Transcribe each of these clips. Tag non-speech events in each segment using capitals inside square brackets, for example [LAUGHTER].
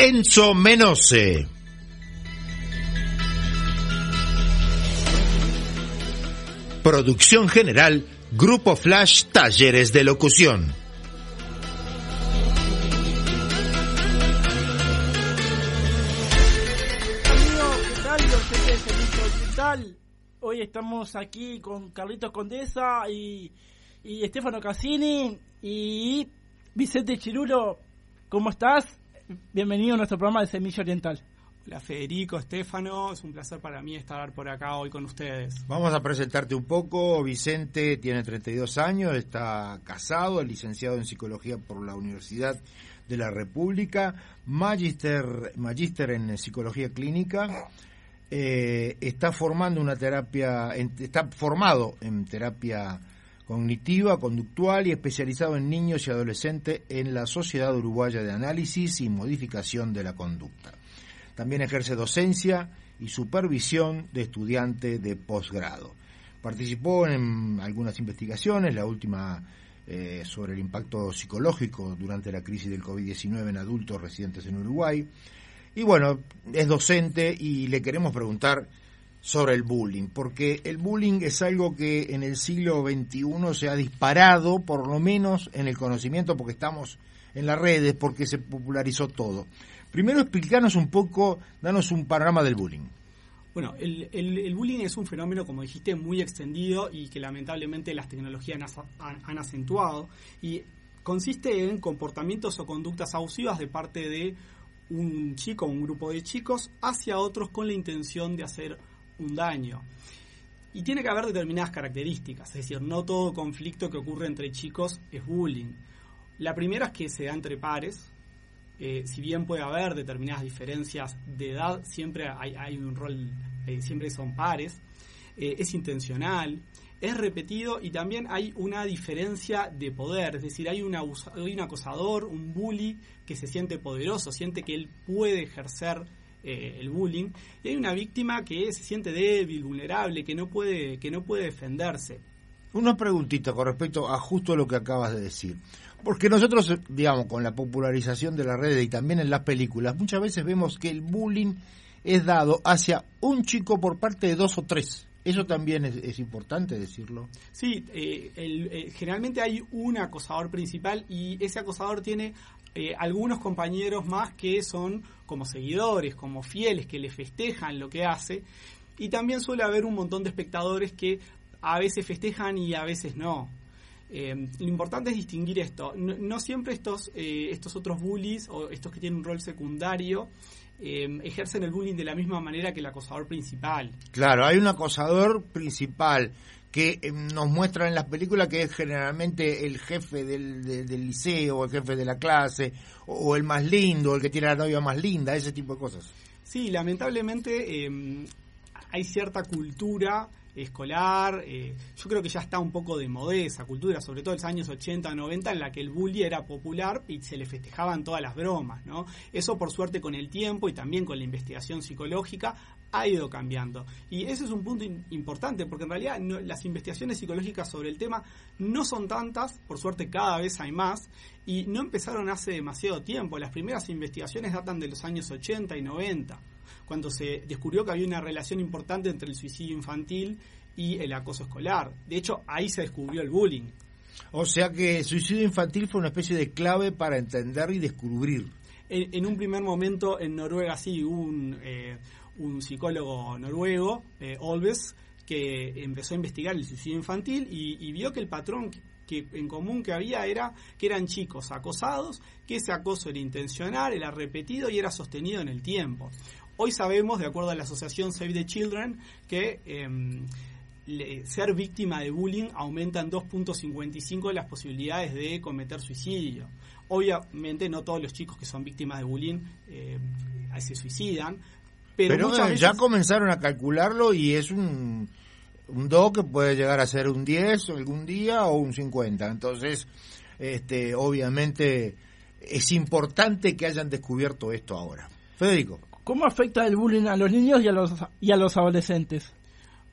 Enzo Menose. Producción general Grupo Flash Talleres de Locución. Hoy estamos aquí con Carlitos Condesa y, y Estefano Cassini y Vicente Chirulo. ¿Cómo estás? Bienvenido a nuestro programa de Semilla Oriental. Hola Federico, Estefano, es un placer para mí estar por acá hoy con ustedes. Vamos a presentarte un poco. Vicente tiene 32 años, está casado, es licenciado en psicología por la Universidad de la República, magister, magister en psicología clínica, eh, está formando una terapia, en- está formado en terapia cognitiva, conductual y especializado en niños y adolescentes en la Sociedad Uruguaya de Análisis y Modificación de la Conducta. También ejerce docencia y supervisión de estudiantes de posgrado. Participó en algunas investigaciones, la última eh, sobre el impacto psicológico durante la crisis del COVID-19 en adultos residentes en Uruguay. Y bueno, es docente y le queremos preguntar sobre el bullying, porque el bullying es algo que en el siglo XXI se ha disparado, por lo menos en el conocimiento, porque estamos en las redes, porque se popularizó todo. Primero explicarnos un poco, danos un panorama del bullying. Bueno, el, el- bullying es un fenómeno, como dijiste, muy extendido y que lamentablemente las tecnologías han, han- han acentuado y consiste en comportamientos o conductas abusivas de parte de un chico o un grupo de chicos hacia otros con la intención de hacer un daño. Y tiene que haber determinadas características, es decir, no todo conflicto que ocurre entre chicos es bullying. La primera es que se da entre pares, eh, si bien puede haber determinadas diferencias de edad, siempre hay, hay un rol, eh, siempre son pares, eh, es intencional, es repetido y también hay una diferencia de poder, es decir, hay, un hay un acosador, un bully que se siente poderoso, siente que él puede ejercer eh, el bullying y hay una víctima que se siente débil, vulnerable, que no puede, que no puede defenderse. Una preguntita con respecto a justo lo que acabas de decir. Porque nosotros, eh, digamos, con la popularización de las redes y también en las películas, muchas veces vemos que el bullying es dado hacia un chico por parte de dos o tres. Eso también es, es importante decirlo. Sí, eh, el- eh, generalmente hay un acosador principal y ese acosador tiene eh, algunos compañeros más que son como seguidores, como fieles, que le festejan lo que hace. Y también suele haber un montón de espectadores que a veces festejan y a veces no. Eh, lo importante es distinguir esto. No, siempre estos, eh, estos otros bullies o estos que tienen un rol secundario ejercen el bullying de la misma manera que el acosador principal. Claro, hay un acosador principal que eh, nos muestra en las películas que es generalmente el jefe del, de- del liceo, el jefe de la clase, o, el más lindo, el que tiene la novia más linda, ese tipo de cosas. Sí, lamentablemente eh, hay cierta cultura escolar, eh, yo creo que ya está un poco de moda esa cultura, sobre todo en los años 80, 90, en la que el bully era popular y se le festejaban todas las bromas, ¿no? Eso por suerte con el tiempo y también con la investigación psicológica ha ido cambiando. Y ese es un punto importante, porque en realidad no- las investigaciones psicológicas sobre el tema no son tantas, por suerte cada vez hay más, y no empezaron hace demasiado tiempo. Las primeras investigaciones datan de los años 80 y 90 cuando se descubrió que había una relación importante entre el suicidio infantil y el acoso escolar. De hecho, ahí se descubrió el bullying. O sea que el suicidio infantil fue una especie de clave para entender y descubrir. En, en un primer momento en Noruega sí hubo un, eh, un psicólogo noruego, eh, Olves, que empezó a investigar el suicidio infantil y, vio que el patrón que en común que había era que eran chicos acosados, que ese acoso era intencional, era repetido y era sostenido en el tiempo. Hoy sabemos, de acuerdo a la asociación Save the Children, que em, ser víctima de bullying aumenta en 2.55 las posibilidades de cometer suicidio. Obviamente no todos los chicos que son víctimas de bullying eh, se suicidan, pero, eh, ya comenzaron a calcularlo y es un, un 2 que puede llegar a ser un 10 algún día o un 50. Entonces, este, obviamente es importante que hayan descubierto esto ahora. Federico. ¿Cómo afecta el bullying a los niños y a los, y a los adolescentes?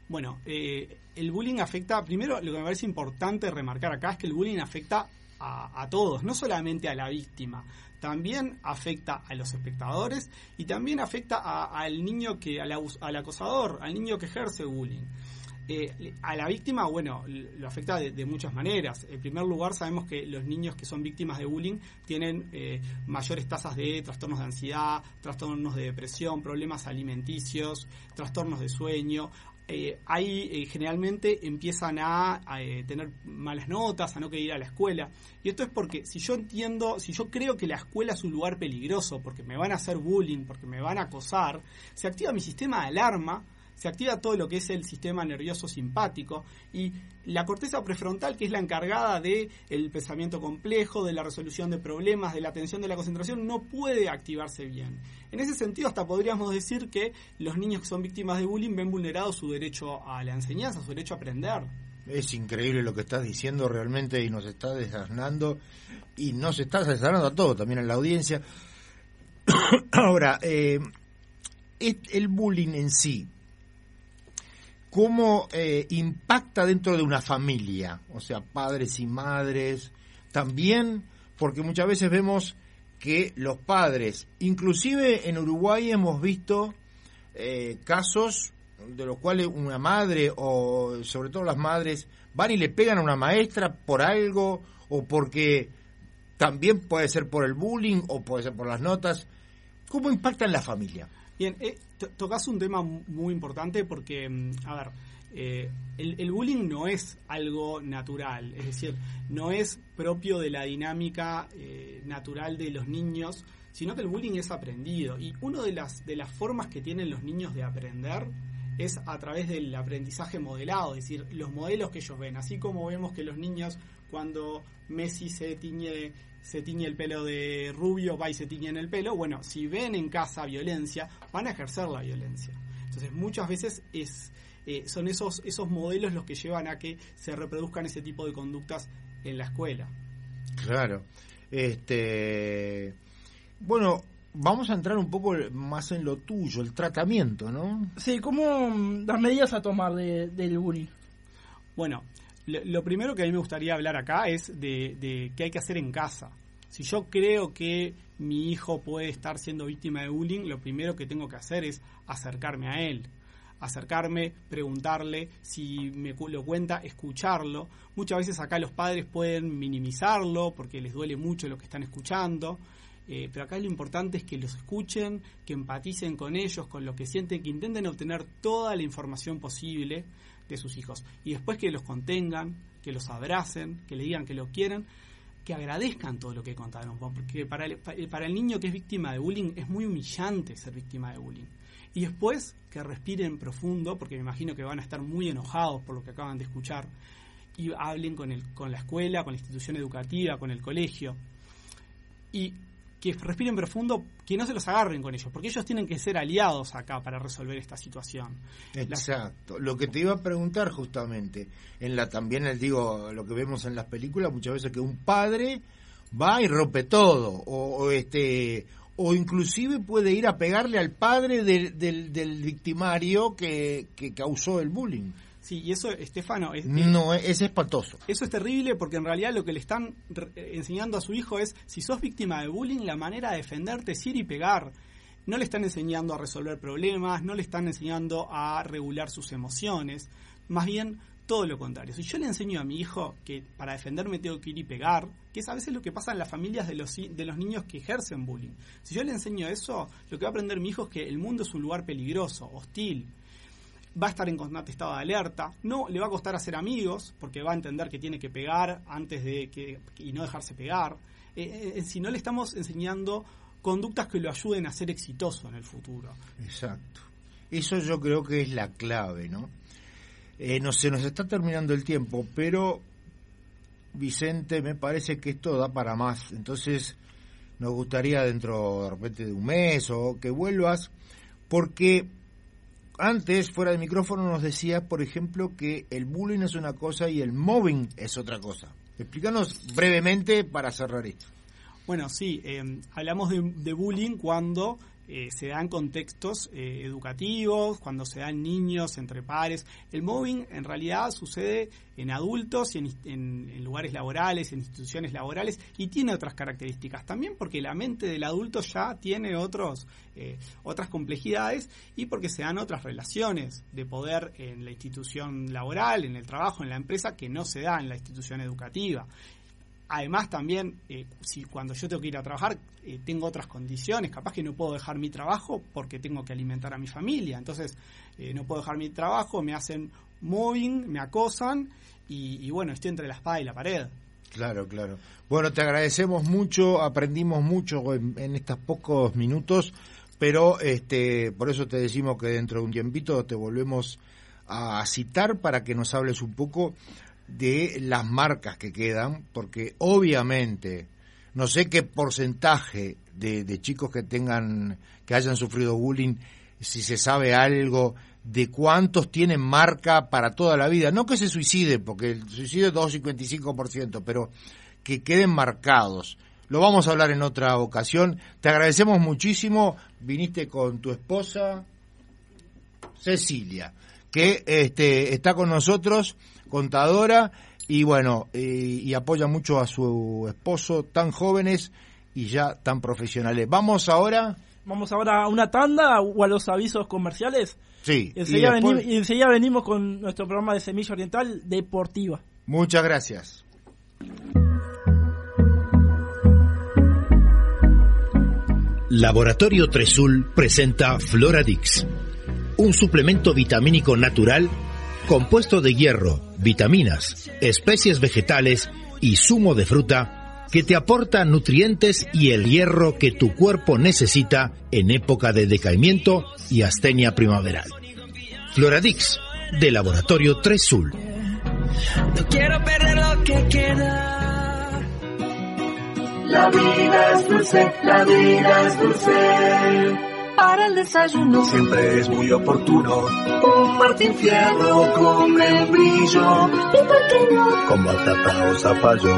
Bueno, eh, el bullying afecta, primero lo que me parece importante remarcar acá es que el bullying afecta a, todos, no solamente a la víctima, también afecta a los espectadores y también afecta al niño que, al, acosador, al niño que ejerce bullying. Eh, a la víctima, bueno, lo afecta de, muchas maneras. En primer lugar, sabemos que los niños que son víctimas de bullying tienen eh, mayores tasas de trastornos de ansiedad, trastornos de depresión, problemas alimenticios, trastornos de sueño. Eh, ahí generalmente empiezan a, tener malas notas, a no querer ir a la escuela. Y esto es porque si yo entiendo, si yo creo que la escuela es un lugar peligroso, porque me van a hacer bullying, porque me van a acosar, se activa mi sistema de alarma se activa todo lo que es el sistema nervioso simpático y la corteza prefrontal, que es la encargada del el pensamiento complejo, de la resolución de problemas, de la atención de la concentración, no puede activarse bien. En ese sentido, hasta podríamos decir que los niños que son víctimas de bullying ven vulnerado su derecho a la enseñanza, su derecho a aprender. Es increíble lo que estás diciendo realmente y nos está desasnando y nos está desasnando a todos, también a la audiencia. [COUGHS] Ahora, eh, el bullying en sí, cómo eh, impacta dentro de una familia, o sea, padres y madres, también porque muchas veces vemos que los padres, inclusive en Uruguay hemos visto eh, casos de los cuales una madre o sobre todo las madres van y le pegan a una maestra por algo o porque también puede ser por el bullying o puede ser por las notas. ¿Cómo impacta en la familia? Bien, eh, tocas un tema muy importante porque, mm, a ver, eh, el, bullying no es algo natural, es decir, no es propio de la dinámica eh, natural de los niños, sino que el bullying es aprendido. Y una de las, de las formas que tienen los niños de aprender es a través del aprendizaje modelado, es decir, los modelos que ellos ven. Así como vemos que los niños, cuando Messi se tiñe se tiñe el pelo de rubio, va y se tiñe en el pelo. Bueno, si ven en casa violencia, van a ejercer la violencia. Entonces, muchas veces es, eh, son esos, esos modelos los que llevan a que se reproduzcan ese tipo de conductas en la escuela. Claro. Este, bueno, vamos a entrar un poco más en lo tuyo, el tratamiento, ¿no? Sí, ¿cómo las medidas a tomar de, del bullying? Bueno, lo, primero que a mí me gustaría hablar acá es de, qué hay que hacer en casa. Si yo creo que mi hijo puede estar siendo víctima de bullying, lo primero que tengo que hacer es acercarme a él. Acercarme, preguntarle si me lo cuenta, escucharlo. Muchas veces acá los padres pueden minimizarlo porque les duele mucho lo que están escuchando. Eh, pero acá lo importante es que los escuchen, que empaticen con ellos, con lo que sienten, que intenten obtener toda la información posible de sus hijos. Y después que los contengan, que los abracen, que le digan que lo quieren, que agradezcan todo lo que contaron. Porque para el, para el niño que es víctima de bullying es muy humillante ser víctima de bullying. Y después que respiren profundo, porque me imagino que van a estar muy enojados por lo que acaban de escuchar, y hablen con, el, con la escuela, con la institución educativa, con el colegio. Y que respiren profundo, que no se los agarren con ellos, porque ellos tienen que ser aliados acá para resolver esta situación. Exacto. Lo que te iba a preguntar justamente, en la también les digo lo que vemos en las películas muchas veces que un padre va y rompe todo o, este o inclusive puede ir a pegarle al padre del, del, victimario que, que causó el bullying. Sí, y eso, Estefano... Es, no, es espantoso. Eso es terrible porque en realidad lo que le están enseñando a su hijo es, si sos víctima de bullying, la manera de defenderte es ir y pegar. No le están enseñando a resolver problemas, no le están enseñando a regular sus emociones. Más bien, todo lo contrario. Si yo le enseño a mi hijo que para defenderme tengo que ir y pegar, que es a veces lo que pasa en las familias de los, de los niños que ejercen bullying. Si yo le enseño eso, lo que va a aprender mi hijo es que el mundo es un lugar peligroso, hostil, va a estar en constante estado de alerta, no le va a costar hacer amigos, porque va a entender que tiene que pegar antes de que y no dejarse pegar. Eh, eh, eh, si no le estamos enseñando conductas que lo ayuden a ser exitoso en el futuro. Exacto. Eso yo creo que es la clave, ¿no? No se nos está terminando el tiempo, pero Vicente, me parece que esto da para más. Entonces, nos gustaría dentro de repente de un mes o que vuelvas, porque antes, fuera de micrófono, nos decías, por ejemplo, que el bullying es una cosa y el mobbing es otra cosa. Explícanos brevemente para cerrar esto. Bueno, sí, eh, hablamos de, bullying cuando eh, se dan contextos eh, educativos, cuando se dan niños entre pares. El mobbing en realidad sucede en adultos y en, lugares laborales, en instituciones laborales y tiene otras características también porque la mente del adulto ya tiene otros, eh, otras complejidades y porque se dan otras relaciones de poder en la institución laboral, en el trabajo, en la empresa que no se da en la institución educativa. Además también, eh, si cuando yo tengo que ir a trabajar, eh, tengo otras condiciones, capaz que no puedo dejar mi trabajo porque tengo que alimentar a mi familia, entonces eh, no puedo dejar mi trabajo, me hacen moving, me acosan y, bueno, estoy entre la espada y la pared. Claro, claro. Bueno, te agradecemos mucho, aprendimos mucho en, en, estos pocos minutos, pero este, por eso te decimos que dentro de un tiempito te volvemos a citar para que nos hables un poco de las marcas que quedan, porque obviamente no sé qué porcentaje de, chicos que tengan, que hayan sufrido bullying, si se sabe algo de cuántos tienen marca para toda la vida. No que se suicide, porque el suicidio es 2,55%, pero que queden marcados. Lo vamos a hablar en otra ocasión. Te agradecemos muchísimo. Viniste con tu esposa, Cecilia, que este, está con nosotros contadora y bueno, y apoya mucho a su esposo, tan jóvenes y ya tan profesionales. Vamos ahora. Vamos ahora a una tanda o a los avisos comerciales. Sí. Y enseguida, venimos, con nuestro programa de Semilla Oriental Deportiva. Muchas gracias. Laboratorio Tresul presenta Floradix, un suplemento vitamínico natural compuesto de hierro, vitaminas, especies vegetales y zumo de fruta que te aporta nutrientes y el hierro que tu cuerpo necesita en época de decaimiento y astenia primaveral. Floradix, de Laboratorio 3 Sul. No quiero perder lo que queda. La vida es dulce, la vida es dulce para el desayuno. Siempre es muy oportuno. Un Martín Fierro con brillo. ¿Y por qué no? Con batata o zapallo.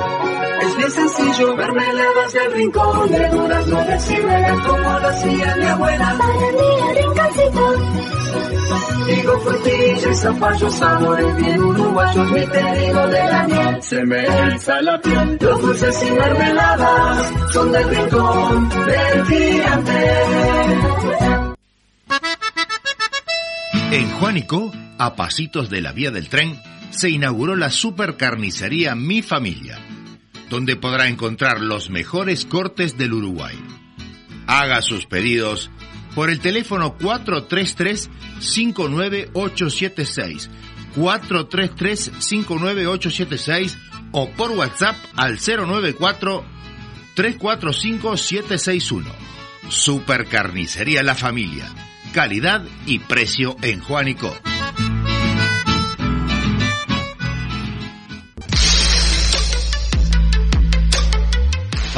Es bien sencillo, mermeladas del rincón. De durazno de ciruela como lo hacía mi abuela. Para mí, rinconcito. Digo frutilla y zapallo, sabores bien uruguayos. Mi pedido de la miel se me eriza la piel. Los dulces y mermeladas son del rincón del gigante. En Juanico, a pasitos de la vía del tren, se inauguró la supercarnicería Mi Familia, donde podrá encontrar los mejores cortes del Uruguay. Haga sus pedidos por el teléfono 433-59876, 433-59876 o por WhatsApp al 094-345-761. Supercarnicería La Familia calidad y precio en Juanico.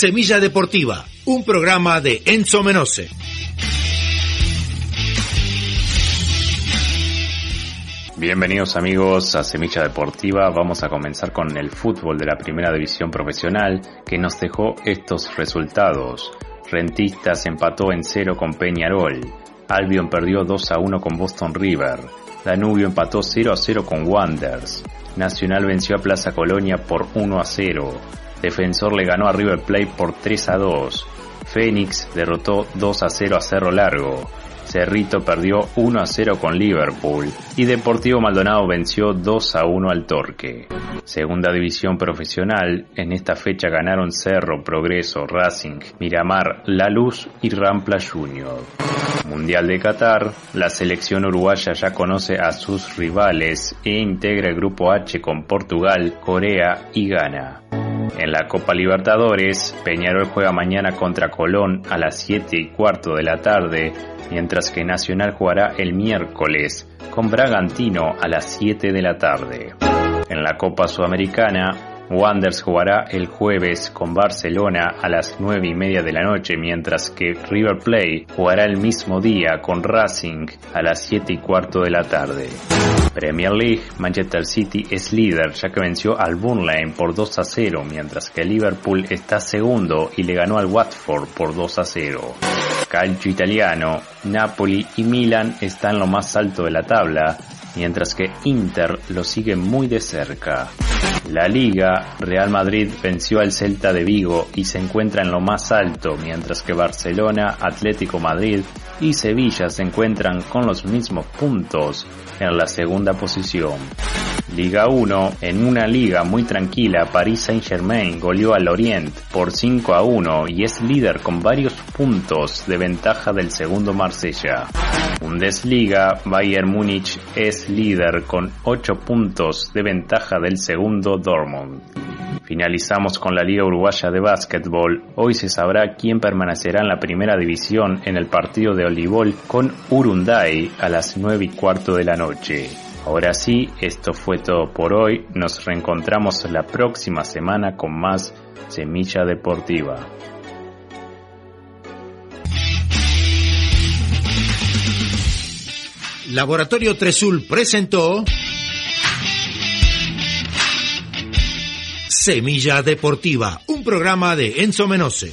Semilla Deportiva, un programa de Enzo Menose. Bienvenidos amigos a Semilla Deportiva. Vamos a comenzar con el fútbol de la primera división profesional que nos dejó estos resultados. Rentistas empató en 0 con Peñarol. Albion perdió 2 a 1 con Boston River. Danubio empató 0 a 0 con Wanders. Nacional venció a Plaza Colonia por 1 a 0. Defensor le ganó a River Plate por 3 a 2. Fénix derrotó 2 a 0 a Cerro Largo. Cerrito perdió 1 a 0 con Liverpool y Deportivo Maldonado venció 2 a 1 al Torque. Segunda división profesional, en esta fecha ganaron Cerro, Progreso, Racing, Miramar, La Luz y Rampla Junior. Mundial de Qatar, la selección uruguaya ya conoce a sus rivales e integra el grupo H con Portugal, Corea y Ghana. En la Copa Libertadores, Peñarol juega mañana contra Colón a las 7 y cuarto de la tarde, mientras que Nacional jugará el miércoles con Bragantino a las 7 de la tarde. En la Copa Sudamericana, Wanders jugará el jueves con Barcelona a las 9 y media de la noche, mientras que River Plate jugará el mismo día con Racing a las 7 y cuarto de la tarde. Premier League, Manchester City es líder ya que venció al Burnley por 2 a 0, mientras que Liverpool está segundo y le ganó al Watford por 2 a 0. Calcio italiano, Napoli y Milan están lo más alto de la tabla, mientras que Inter lo sigue muy de cerca. La Liga, Real Madrid venció al Celta de Vigo y se encuentra en lo más alto, mientras que Barcelona, Atlético Madrid y Sevilla se encuentran con los mismos puntos en la segunda posición. Liga 1, en una liga muy tranquila, Paris Saint-Germain goleó al Orient por 5 a 1 y es líder con varios puntos de ventaja del segundo Marsella. Bundesliga, Bayern Múnich es líder con 8 puntos de ventaja del segundo Dortmund. Finalizamos con la Liga Uruguaya de Básquetbol. Hoy se sabrá quién permanecerá en la primera división en el partido de voleibol con Urunday a las 9 y cuarto de la noche. Ahora sí, esto fue todo por hoy. Nos reencontramos la próxima semana con más Semilla Deportiva. Laboratorio Tresul presentó Semilla Deportiva, un programa de Enzo Menose.